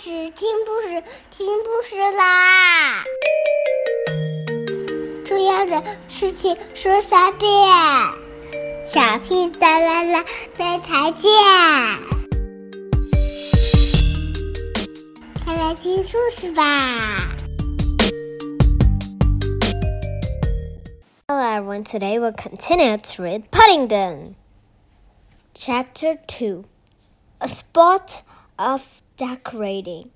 事，听故事，听故事啦！重要的事情说三遍，小屁哒啦啦，明天见！快来听故事吧！Hello everyone, today we'll continue to read Paddington. Chapter 2 A Spot of Decorating.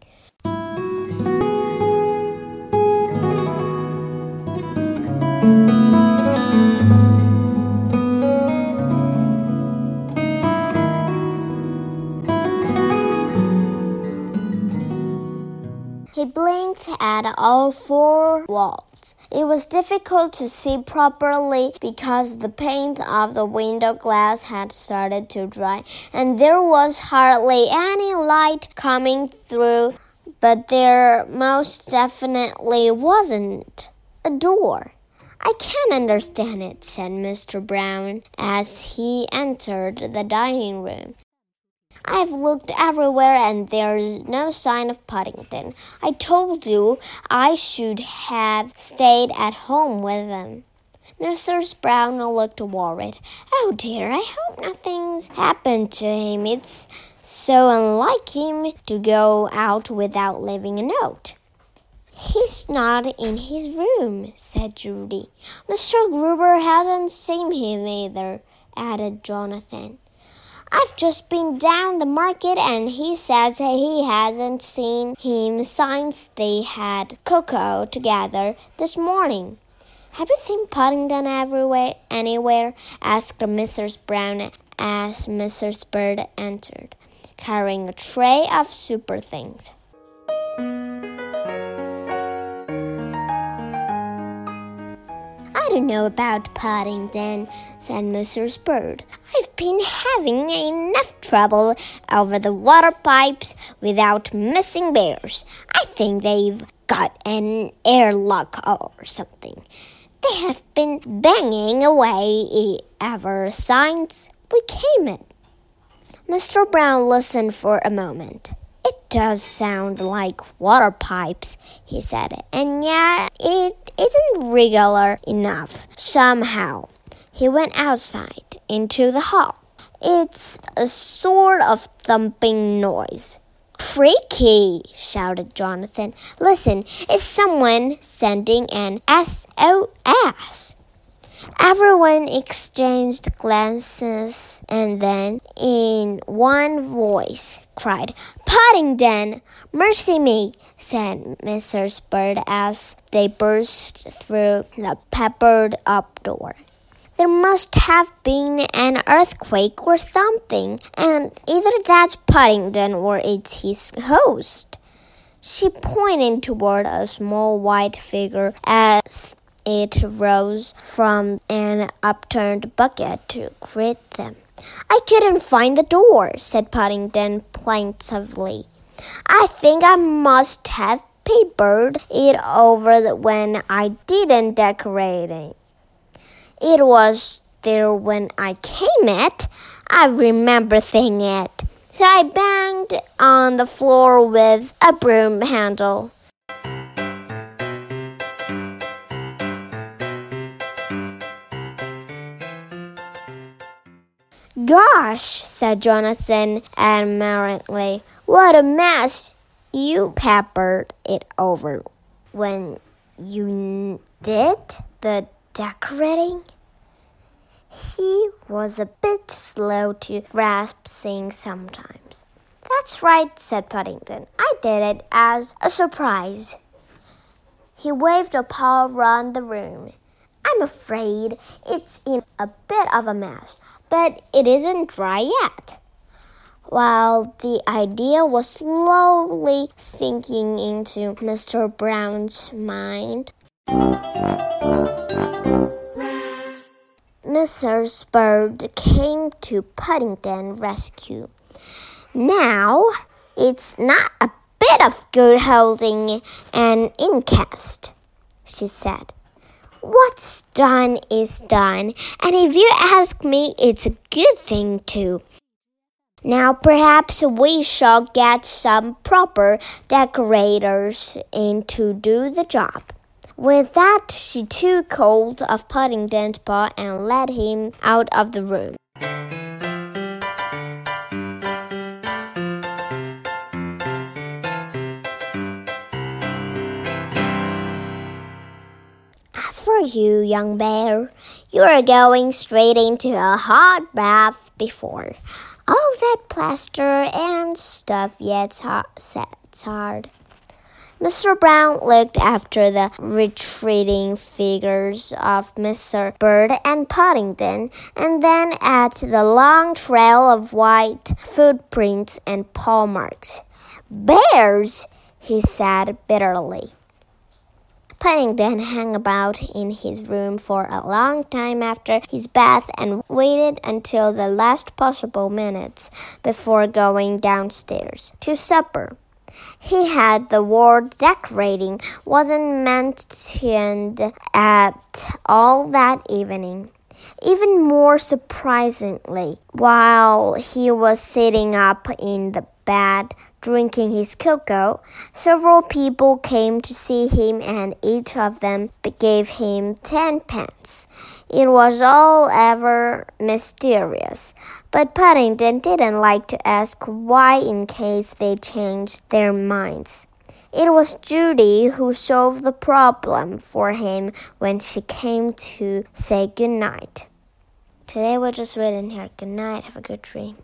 He blinked at all four walls. It was difficult to see properly because the paint of the window glass had started to dry and there was hardly any light coming through, but there most definitely wasn't a door. I can't understand it, said Mr. Brown as he entered the dining room. I've looked everywhere and there's no sign of Paddington. I told you I should have stayed at home with them. Mrs. Brown looked worried. Oh dear, I hope nothing's happened to him. It's so unlike him to go out without leaving a note. He's not in his room, said Judy. Mr. Gruber hasn't seen him either, added Jonathan. I've just been down the market and he says he hasn't seen him since they had cocoa together this morning. Have you seen Paddington everywhere anywhere? asked Mrs. Brown as Mrs. Bird entered, carrying a tray of super things. Don't know about Paddington, said Mrs. Bird. I've been having enough trouble over the water pipes without missing bears. I think they've got an airlock or something. They have been banging away ever since we came in. Mr. Brown listened for a moment. Does sound like water pipes, he said, and yet it isn't regular enough somehow. He went outside into the hall. It's a sort of thumping noise. Freaky, shouted Jonathan. Listen, it's someone sending an SOS. Everyone exchanged glances and then, in one voice, cried, Paddington! Mercy me! said Mrs. Bird as they burst through the peppered up door. There must have been an earthquake or something, and either that's Paddington or it's his host. She pointed toward a small white figure as it rose from an upturned bucket to greet them. I couldn't find the door, said Paddington plaintively. I think I must have papered it over when I didn't decorate it. It was there when I came it. I remember seeing it. So I banged on the floor with a broom handle. Gosh, said Jonathan admiringly, what a mess! You peppered it over when you did the decorating? He was a bit slow to grasp things sometimes. That's right, said Paddington. I did it as a surprise. He waved a paw around the room. I'm afraid it's in a bit of a mess, but it isn't dry yet. While the idea was slowly sinking into Mr. Brown's mind, Mrs. Bird came to Paddington's rescue. Now it's not a bit of good holding an incast, she said. What's done is done, and if you ask me, it's a good thing too. Now perhaps we shall get some proper decorators in to do the job. With that, she took hold of Paddington's paw and led him out of the room. For you, young bear, you are going straight into a hot bath before all that plaster and stuff gets hard. Mr. Brown looked after the retreating figures of Mr. Bird and Paddington, and then at the long trail of white footprints and paw marks. Bears! he said bitterly. Paddington hung about in his room for a long time after his bath and waited until the last possible minutes before going downstairs to supper. He had the word decorating wasn't mentioned at all that evening. Even more surprisingly, while he was sitting up in the bed drinking his cocoa, several people came to see him and each of them gave him ten pence. It was all ever mysterious, but Paddington didn't like to ask why in case they changed their minds. It was Judy who solved the problem for him when she came to say good night. Today we're just reading here. Good night. Have a good dream.